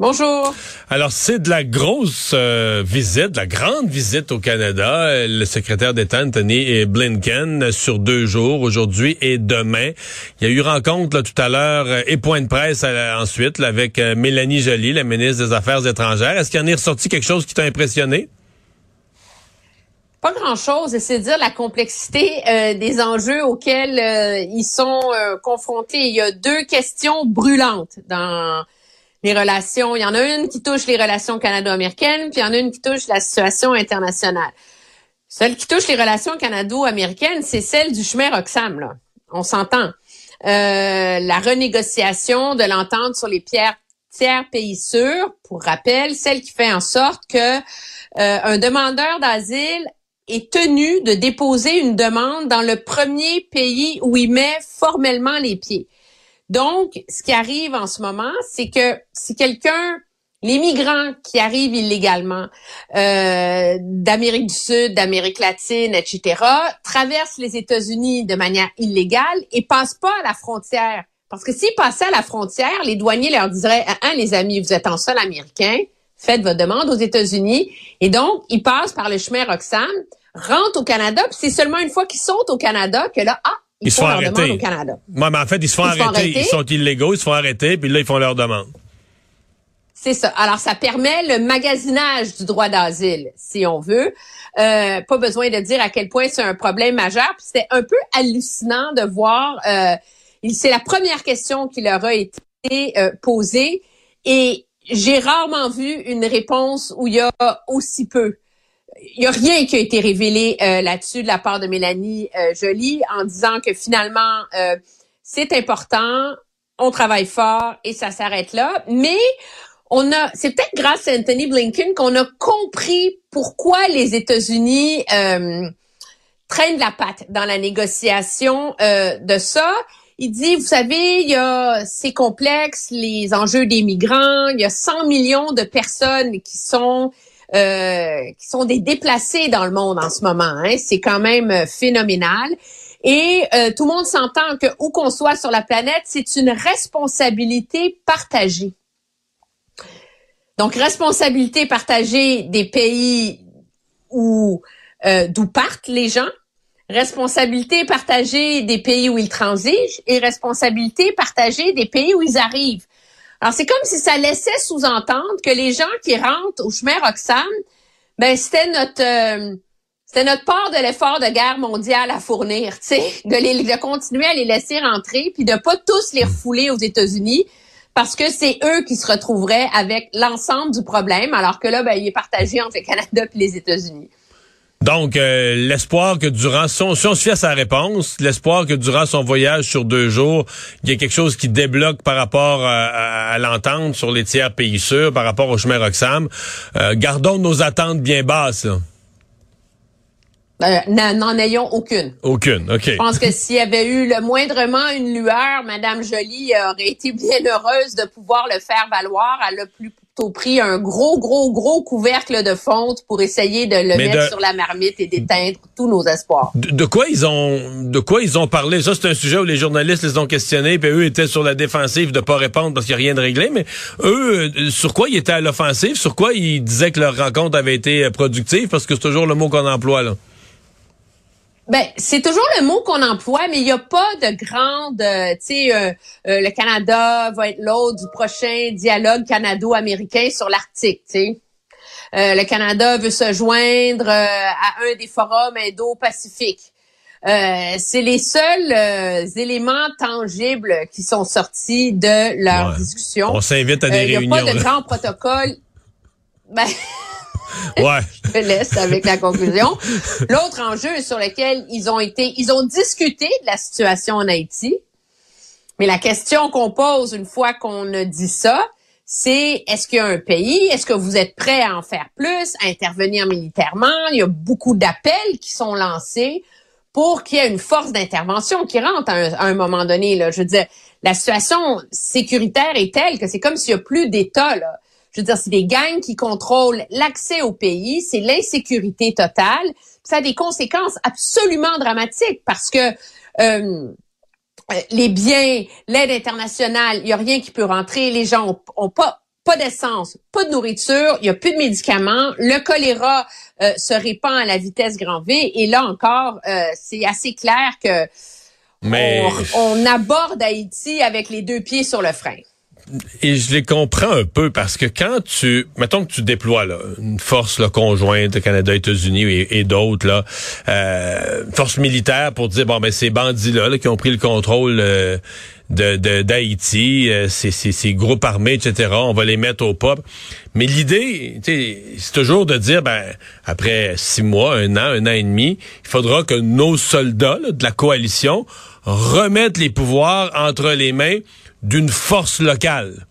Bonjour. Alors, c'est de la grosse euh, visite, de la grande visite au Canada. Le secrétaire d'État Anthony Blinken sur deux jours, aujourd'hui et demain. Il y a eu rencontre là, tout à l'heure euh, et point de presse euh, ensuite là, avec euh, Mélanie Joly, la ministre des Affaires étrangères. Est-ce qu'il en est ressorti quelque chose qui t'a impressionné? Pas grand-chose, c'est dire la complexité euh, des enjeux auxquels euh, ils sont euh, confrontés. Il y a deux questions brûlantes dans les relations. Il y en a une qui touche les relations canado-américaines, puis il y en a une qui touche la situation internationale. Celle qui touche les relations canado-américaines, c'est celle du chemin Roxham, là. On s'entend. Euh, la renégociation de l'entente sur les pierres tiers pays sûrs, pour rappel, celle qui fait en sorte que euh, un demandeur d'asile est tenu de déposer une demande dans le premier pays où il met formellement les pieds. Donc, ce qui arrive en ce moment, c'est que si quelqu'un, les migrants qui arrivent illégalement euh, d'Amérique du Sud, d'Amérique latine, etc., traversent les États-Unis de manière illégale et passent pas à la frontière. Parce que s'ils passaient à la frontière, les douaniers leur diraient, ah, ah, les amis, vous êtes en sol américain, faites votre demande aux États-Unis. Et donc, ils passent par le chemin Roxham, rentrent au Canada, puis c'est seulement une fois qu'ils sont au Canada que là, ah, ils, Ils se font leur arrêter. demande au Canada. Ouais, mais en fait, ils se font, Ils se font arrêter. arrêter. Ils sont illégaux, ils se font arrêter, puis là, ils font leur demande. C'est ça. Alors, ça permet le magasinage du droit d'asile, si on veut. Euh, pas besoin de dire à quel point c'est un problème majeur. Puis c'était un peu hallucinant de voir. Euh, c'est la première question qui leur a été euh, posée et j'ai rarement vu une réponse où il y a aussi peu. Il n'y a rien qui a été révélé euh, là-dessus de la part de Mélanie euh, Joly en disant que finalement euh, c'est important, on travaille fort et ça s'arrête là. Mais on a, c'est peut-être grâce à Anthony Blinken qu'on a compris pourquoi les États-Unis euh, traînent la patte dans la négociation euh, de ça. Il dit, vous savez, il y a, c'est complexe, les enjeux des migrants, il y a 100 millions de personnes qui sont euh, qui sont des déplacés dans le monde en ce moment. Hein. C'est quand même euh, phénoménal. Et euh, tout le monde s'entend que où qu'on soit sur la planète, c'est une responsabilité partagée. Donc, responsabilité partagée des pays où d'où partent les gens, responsabilité partagée des pays où ils transigent et responsabilité partagée des pays où ils arrivent. Alors, c'est comme si ça laissait sous-entendre que les gens qui rentrent au chemin Roxham, ben c'était notre euh, c'était notre part de l'effort de guerre mondiale à fournir, tu sais, de, les, de continuer à les laisser rentrer, puis de pas tous les refouler aux États-Unis, parce que c'est eux qui se retrouveraient avec l'ensemble du problème, alors que là, ben, il est partagé entre le Canada et les États-Unis. Donc, euh, l'espoir que durant, si on, si on se fie à sa réponse, l'espoir que durant son voyage sur deux jours, il y ait quelque chose qui débloque par rapport à, à- à l'entente sur les tiers pays sûrs, par rapport au chemin Roxham. Euh, gardons nos attentes bien basses. Euh, n'en ayons aucune. Aucune, OK. Je pense que s'il y avait eu le moindrement une lueur, Madame Joly aurait été bien heureuse de pouvoir le faire valoir. Elle a plutôt pris un gros, gros, gros couvercle de fonte pour essayer de le Mais mettre de- sur la marmite et d'éteindre tous nos espoirs. De, de quoi ils ont de quoi ils ont parlé? Ça c'est un sujet où les journalistes les ont questionnés puis eux étaient sur la défensive de pas répondre parce qu'il y a rien de réglé mais eux euh, sur quoi ils étaient à l'offensive? Sur quoi ils disaient que leur rencontre avait été euh, productive? Parce que c'est toujours le mot qu'on emploie là. Ben, c'est toujours le mot qu'on emploie, mais il n'y a pas de grande, euh, tu sais, euh, euh, le Canada va être l'autre du prochain dialogue canado-américain sur l'Arctique, tu sais. le Canada veut se joindre à un des forums indo-pacifiques. c'est les seuls éléments tangibles qui sont sortis de leur discussion. On s'invite à des réunions. Il n'y a pas de grand protocole. Ben, Ouais. Je te laisse avec la conclusion. L'autre enjeu sur lequel ils ont été, ils ont discuté de la situation en Haïti. Mais la question qu'on pose une fois qu'on a dit ça, c'est est-ce qu'il y a un pays, est-ce que vous êtes prêt à en faire plus, à intervenir militairement? Il y a beaucoup d'appels qui sont lancés pour qu'il y ait une force d'intervention qui rentre à un, moment donné. Là. Je veux dire, la situation sécuritaire est telle que c'est comme s'il n'y a plus d'État. Je veux dire, c'est des gangs qui contrôlent l'accès au pays, c'est l'insécurité totale. Ça a des conséquences absolument dramatiques parce que euh, les biens, l'aide internationale, il y a rien qui peut rentrer. Les gens ont, pas pas d'essence, pas de nourriture, il y a plus de médicaments. Le choléra euh, se répand à la vitesse grand V. Et là encore, euh, c'est assez clair que on, on aborde Haïti avec les deux pieds sur le frein et je les comprends un peu parce que quand tu, mettons que tu déploies là, une force là, conjointe Canada, États-Unis et, d'autres là, euh, force militaire pour dire bon ben ces bandits là, qui ont pris le contrôle euh, de d'Haïti, euh, ces, ces, groupes armés, etc. On va les mettre au pop. Mais l'idée, c'est toujours de dire ben après six mois, un an, un an et demi, il faudra que nos soldats de la coalition remettent les pouvoirs entre les mains d'une force locale.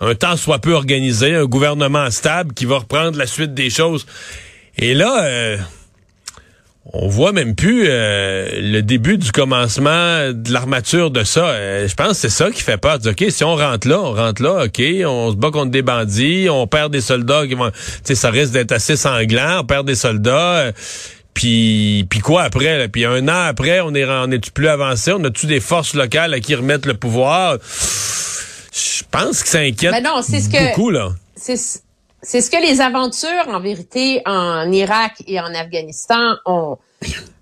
Un temps soit peu organisé, un gouvernement stable qui va reprendre la suite des choses. Et là, euh, on voit même plus euh, le début du commencement de l'armature de ça. Euh, je pense que c'est ça qui fait peur. Si on rentre là, on rentre là, OK, on se bat contre des bandits, on perd des soldats qui vont... Ça risque d'être assez sanglant, on perd des soldats. Puis, puis quoi après? Là? Puis un an après, on est on est plus avancé? On a-tu des forces locales à qui remettre le pouvoir? Je pense que ça inquiète ben non, ce beaucoup, là. C'est ce que les aventures, en vérité, en Irak et en Afghanistan ont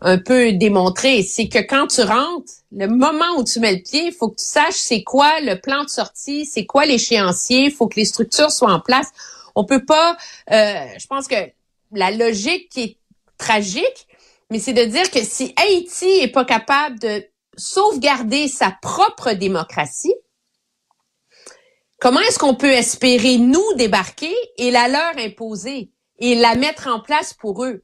un peu démontré. C'est que quand tu rentres, le moment où tu mets le pied, il faut que tu saches c'est quoi le plan de sortie, c'est quoi l'échéancier, il faut que les structures soient en place. On peut pas, euh, je pense que la logique qui est tragique, mais c'est de dire que si Haïti est pas capable de sauvegarder sa propre démocratie, comment est-ce qu'on peut espérer nous débarquer et la leur imposer et la mettre en place pour eux?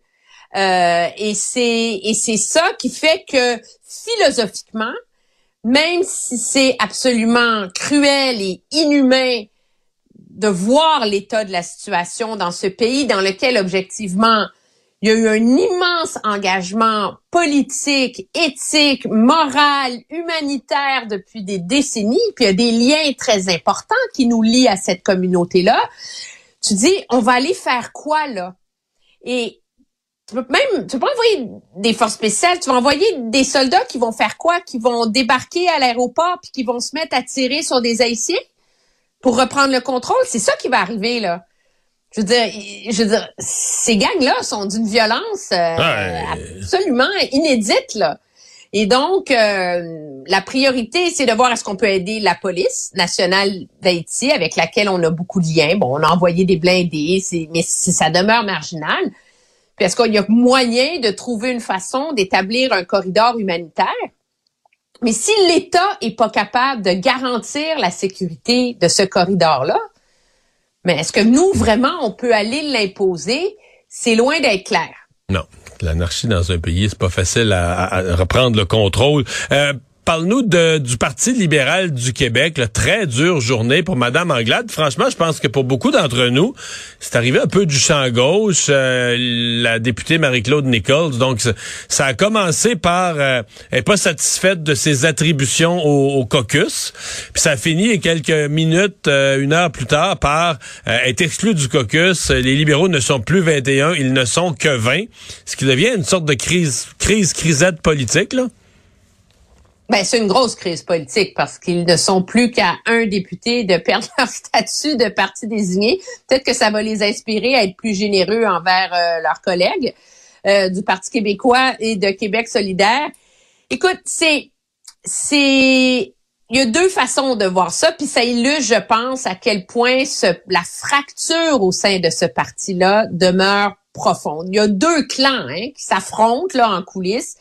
Euh, et c'est et c'est ça qui fait que philosophiquement, même si c'est absolument cruel et inhumain de voir l'état de la situation dans ce pays dans lequel objectivement il y a eu un immense engagement politique, éthique, moral, humanitaire depuis des décennies, puis il y a des liens très importants qui nous lient à cette communauté-là. Tu dis, on va aller faire quoi là? Et tu peux même, tu peux pas envoyer des forces spéciales, tu vas envoyer des soldats qui vont faire quoi? Qui vont débarquer à l'aéroport puis qui vont se mettre à tirer sur des Haïtiens pour reprendre le contrôle? C'est ça qui va arriver là. Je veux dire, je veux dire, ces gangs-là sont d'une violence euh, absolument inédite là. Et donc, euh, la priorité, c'est de voir est-ce qu'on peut aider la police nationale d'Haïti, avec laquelle on a beaucoup de liens. Bon, on a envoyé des blindés, mais ça demeure marginal. Puis est-ce qu'il y a moyen de trouver une façon d'établir un corridor humanitaire? Mais si l'État est pas capable de garantir la sécurité de ce corridor-là, mais est-ce que nous, vraiment, on peut aller l'imposer? C'est loin d'être clair. Non. L'anarchie dans un pays, c'est pas facile à, reprendre le contrôle. Euh, Parle-nous du Parti libéral du Québec. Là, très dure journée pour Madame Anglade. Franchement, je pense que pour beaucoup d'entre nous, c'est arrivé un peu du champ gauche. Euh, la députée Marie-Claude Nichols. Donc, ça, a commencé par euh, elle pas satisfaite de ses attributions au, caucus. Puis ça a fini quelques minutes, euh, une heure plus tard, par être exclue du caucus. Les libéraux ne sont plus 21, ils ne sont que 20. Ce qui devient une sorte de crise, crise, crisette politique, là. Ben, c'est une grosse crise politique parce qu'ils ne sont plus qu'à un député de perdre leur statut de parti désigné. Peut-être que ça va les inspirer à être plus généreux envers euh, leurs collègues. euh, du Parti québécois et de Québec solidaire. Écoute, c'est c'est il y a deux façons de voir ça, puis ça illustre, je pense, à quel point ce, la fracture au sein de ce parti-là demeure profonde. Il y a deux clans hein, qui s'affrontent là en coulisses.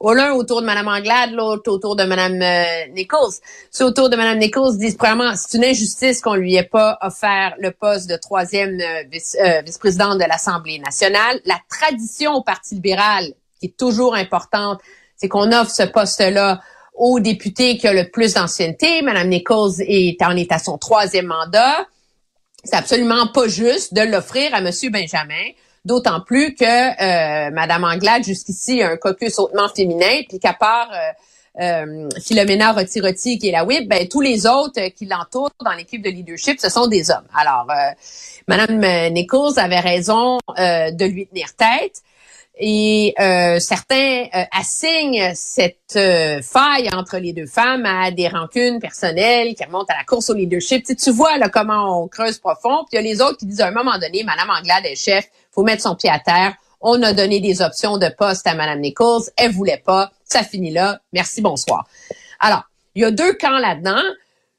L'un autour de Mme Anglade, l'autre autour de Mme euh, Nichols. Ceux autour de Mme Nichols disent premièrement, c'est une injustice qu'on lui ait pas offert le poste de troisième euh, vice, euh, vice-présidente de l'Assemblée nationale. La tradition au Parti libéral, qui est toujours importante, c'est qu'on offre ce poste-là au député qui a le plus d'ancienneté. Mme Nichols est, en est à son troisième mandat. C'est absolument pas juste de l'offrir à M. Benjamin. D'autant plus que euh, Madame Anglade, jusqu'ici, a un caucus hautement féminin, puis qu'à part euh, euh, Philomena Roti-Roti, qui est la whip, ben, tous les autres qui l'entourent dans l'équipe de leadership, ce sont des hommes. Alors, euh, Madame Nichols avait raison euh, de lui tenir tête. Et euh, certains euh, assignent cette euh, faille entre les deux femmes à des rancunes personnelles qui remontent à la course au leadership. Tu, tu vois là comment on creuse profond. Puis il y a les autres qui disent à un moment donné, Madame Anglade est chef, faut mettre son pied à terre. On a donné des options de poste à Madame Nichols, elle voulait pas, ça finit là. Merci, bonsoir. Alors, il y a deux camps là-dedans.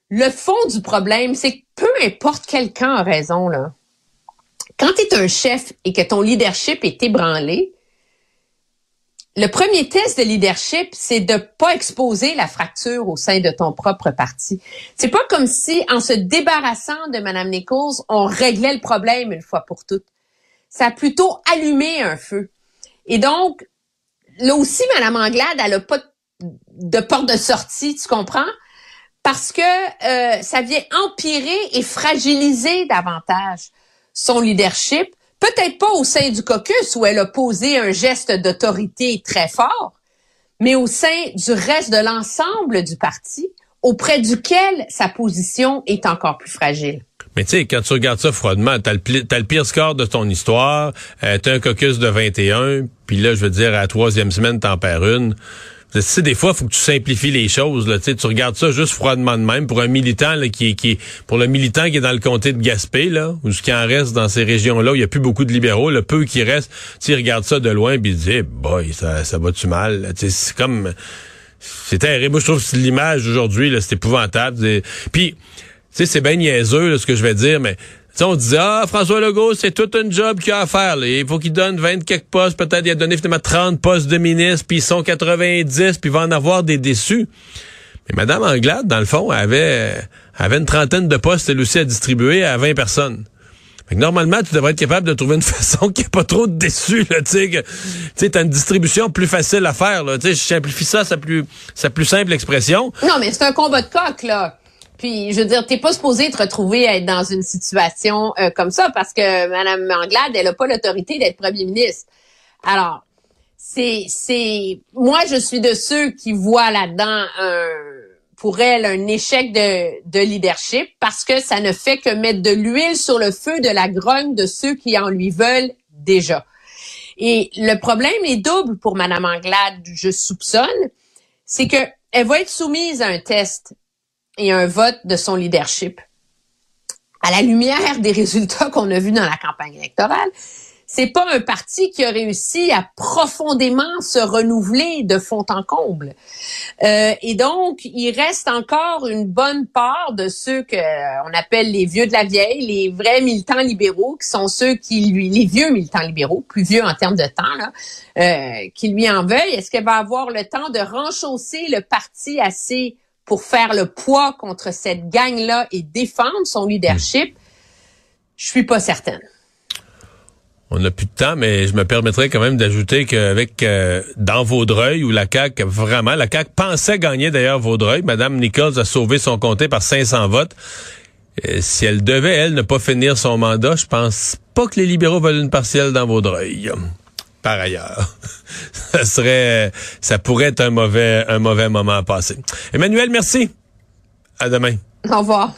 Le fond du problème, c'est que peu importe quel camp a raison là. Quand tu es un chef et que ton leadership est ébranlé, le premier test de leadership, c'est de pas exposer la fracture au sein de ton propre parti. C'est pas comme si, en se débarrassant de Mme Nichols, on réglait le problème une fois pour toutes. Ça a plutôt allumé un feu. Et donc, là aussi, Mme Anglade, elle a pas de porte de sortie, tu comprends? Parce que euh, ça vient empirer et fragiliser davantage son leadership peut-être pas au sein du caucus où elle a posé un geste d'autorité très fort, mais au sein du reste de l'ensemble du parti, auprès duquel sa position est encore plus fragile. Mais tu sais, quand tu regardes ça froidement, t'as le, pire score de ton histoire, euh, t'as un caucus de 21, puis là, je veux dire, à la troisième semaine, t'en perds une. Tu sais, des fois, il faut que tu simplifies les choses. Là. Tu, sais, tu regardes ça juste froidement de même. Pour un militant là, qui, qui pour le militant qui est dans le comté de Gaspé, là, ou ce qui en reste dans ces régions-là, où il y a plus beaucoup de libéraux, le peu qui reste, tu regarde ça de loin puis il dit boy, ça, ça va-tu mal? Tu sais, c'est comme c'est terrible. Moi, je trouve que l'image aujourd'hui, c'est épouvantable. Puis, tu sais, c'est bien niaiseux là, ce que je vais dire, mais on disait, ah, François Legault, c'est tout un job qu'il a à faire. Il faut qu'il donne 20 quelques postes. Peut-être il a donné finalement 30 postes de ministre, puis ils sont 90, puis il va en avoir des déçus. Mais Mme Anglade, dans le fond, avait, avait une trentaine de postes, elle aussi, à distribuer à 20 personnes. normalement, tu devrais être capable de trouver une façon qui n'est pas trop déçu. Tu sais, tu as une distribution plus facile à faire. Là. Je simplifie ça, sa plus, sa plus simple expression. Non, mais c'est un combat de coq, là. Puis, je veux dire, t'es pas supposé te retrouver à être dans une situation euh, comme ça parce que Mme Anglade, elle a pas l'autorité d'être premier ministre. Alors, c'est, c'est, moi, je suis de ceux qui voient là-dedans un, pour elle un échec de, de leadership parce que ça ne fait que mettre de l'huile sur le feu de la grogne de ceux qui en lui veulent déjà. Et le problème est double pour Mme Anglade, je soupçonne, c'est que elle va être soumise à un test et un vote de son leadership. À la lumière des résultats qu'on a vus dans la campagne électorale, c'est pas un parti qui a réussi à profondément se renouveler de fond en comble. Euh, et donc, il reste encore une bonne part de ceux que on appelle les vieux de la vieille, les vrais militants libéraux, qui sont ceux qui lui, les vieux militants libéraux, plus vieux en termes de temps, là, euh, qui lui en veuillent. Est-ce qu'elle va avoir le temps de renchausser le parti assez pour faire le poids contre cette gang-là et défendre son leadership, je suis pas certaine. On n'a plus de temps, mais je me permettrais quand même d'ajouter qu'avec euh, dans Vaudreuil, où la CAQ, vraiment, la CAQ pensait gagner d'ailleurs Vaudreuil, Madame Nichols a sauvé son comté par 500 votes. Euh, si elle devait, elle, ne pas finir son mandat, je pense pas que les libéraux veulent une partielle dans Vaudreuil par ailleurs. ça serait, ça pourrait être un mauvais, un mauvais moment à passer. Emmanuel, merci. À demain. Au revoir.